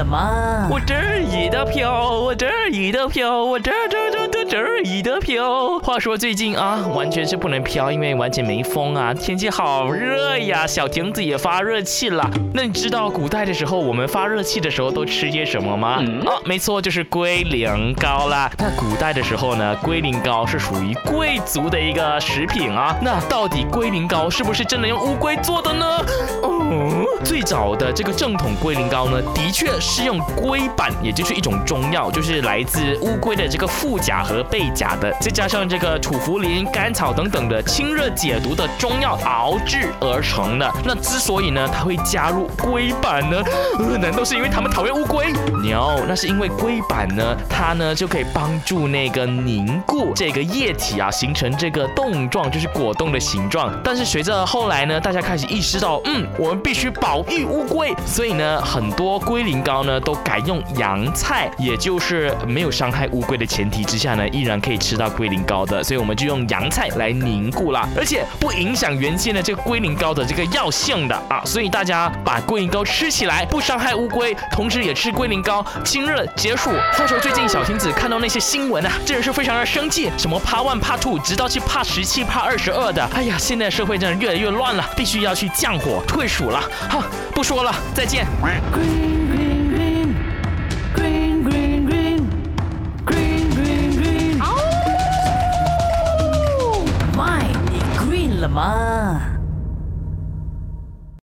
了吗？我这儿一的飘，我这儿一的飘，我这儿这这这这儿一的飘。话说最近啊，完全是不能飘，因为完全没风啊，天气好热呀，小亭子也发热气了。那你知道古代的时候我们发热气的时候都吃些什么吗？啊，没错，就是龟苓膏啦。那古代的时候呢，龟苓膏是属于贵族的一个食品啊。那到底龟苓膏是不是真的用乌龟做的呢？最早的这个正统龟苓膏呢，的确是用龟板，也就是一种中药，就是来自乌龟的这个腹甲和背甲的，再加上这个土茯苓、甘草等等的清热解毒的中药熬制而成的。那之所以呢，它会加入龟板呢，呃，难道是因为他们讨厌乌龟？No，那是因为龟板呢，它呢就可以帮助那个凝固这个液体啊，形成这个冻状，就是果冻的形状。但是随着后来呢，大家开始意识到，嗯，我们必须保育乌龟，所以呢，很多龟苓膏呢都改用洋菜，也就是没有伤害乌龟的前提之下呢，依然可以吃到龟苓膏的，所以我们就用洋菜来凝固啦，而且不影响原先的这个龟苓膏的这个药性的啊，所以大家把龟苓膏吃起来不伤害乌龟，同时也吃龟苓膏清热解暑。话说最近小亭子看到那些新闻啊，真的是非常的生气，什么怕 one 怕 two，直到去怕十七怕二十二的，哎呀，现在社会真的越来越乱了，必须要去降火退暑好了，不说了，再见。了吗？